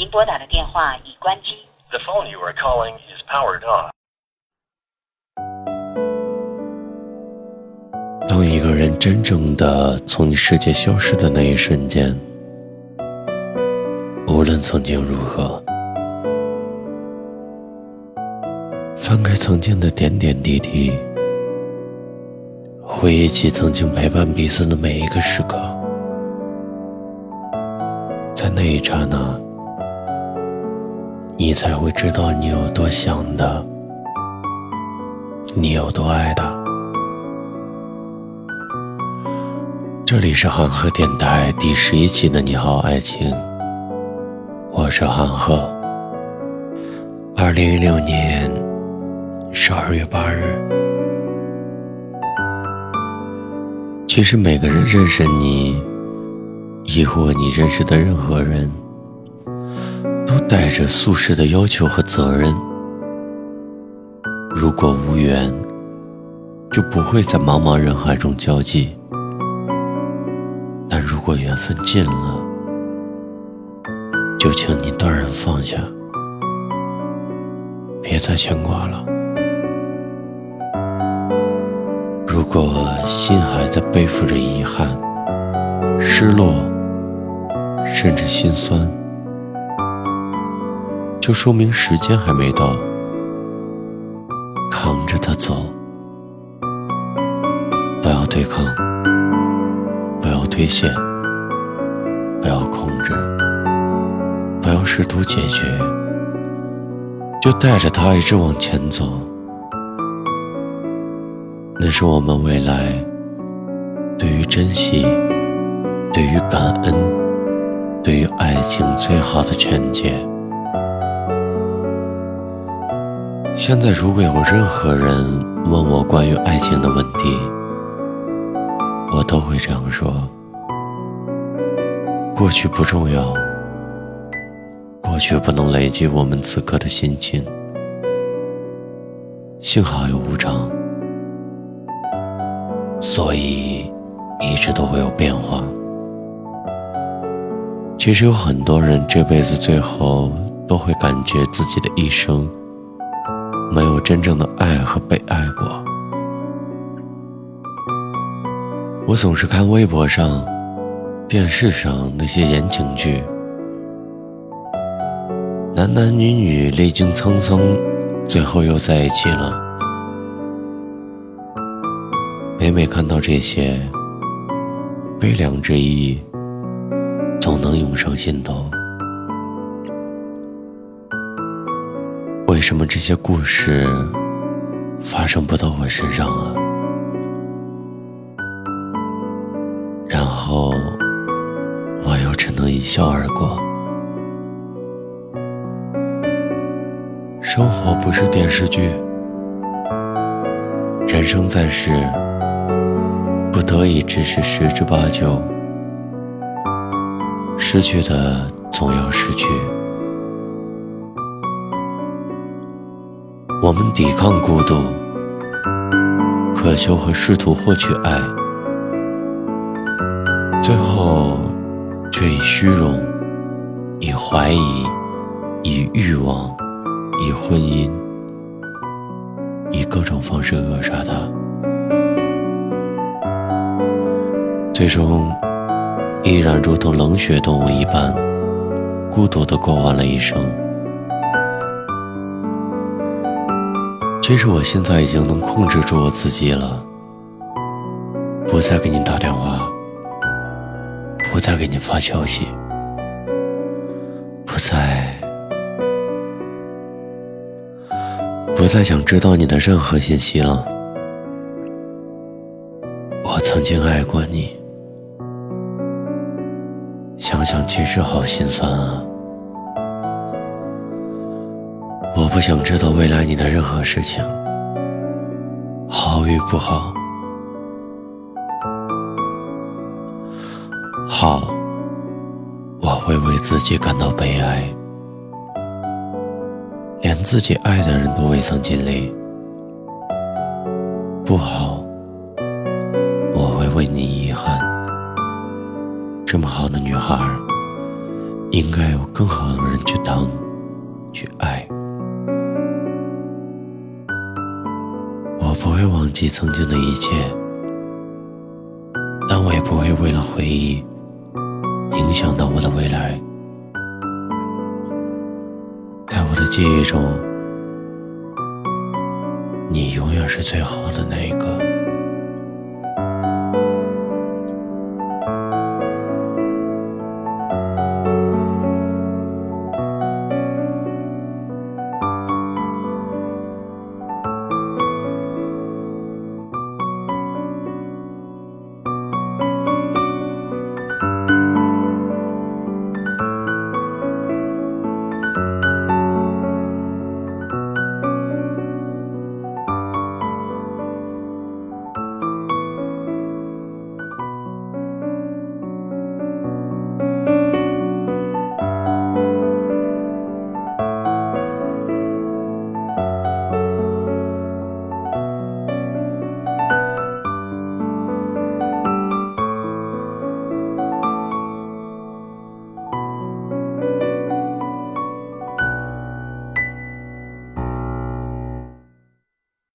您拨打的电话已关机。The phone you are calling is powered off. 当一个人真正的从你世界消失的那一瞬间，无论曾经如何，翻开曾经的点点滴滴，回忆起曾经陪伴彼此的每一个时刻，在那一刹那，你才会知道你有多想他，你有多爱他。这里是韩赫电台第十一期的《你好，爱情》，我是韩赫。二零一六年十二月八日，其实每个人认识你，亦或你认识的任何人，都带着宿世的要求和责任。如果无缘，就不会在茫茫人海中交际。但如果缘分尽了，就请你断然放下，别再牵挂了。如果心还在背负着遗憾、失落，甚至心酸，就说明时间还没到，扛着它走，不要对抗。不要推卸，不要控制，不要试图解决，就带着它一直往前走。那是我们未来对于珍惜、对于感恩、对于爱情最好的劝解。现在，如果有任何人问我关于爱情的问题，我都会这样说：过去不重要，过去不能累积我们此刻的心情。幸好有无常，所以一直都会有变化。其实有很多人这辈子最后都会感觉自己的一生没有真正的爱和被爱过。我总是看微博上、电视上那些言情剧，男男女女历经沧桑，最后又在一起了。每每看到这些，悲凉之意总能涌上心头。什么这些故事发生不到我身上啊？然后，我又只能一笑而过。生活不是电视剧，人生在世，不得已只是十之八九。失去的总要失去，我们抵抗孤独，渴求和试图获取爱。最后，却以虚荣、以怀疑、以欲望、以婚姻、以各种方式扼杀他，最终依然如同冷血动物一般，孤独的过完了一生。其实我现在已经能控制住我自己了，不再给你打电话。不再给你发消息，不再，不再想知道你的任何信息了。我曾经爱过你，想想其实好心酸啊。我不想知道未来你的任何事情，好与不好。好，我会为自己感到悲哀，连自己爱的人都未曾尽力。不好，我会为你遗憾。这么好的女孩，应该有更好的人去当，去爱。不会忘记曾经的一切，但我也不会为了回忆影响到我的未来。在我的记忆中，你永远是最好的那一个。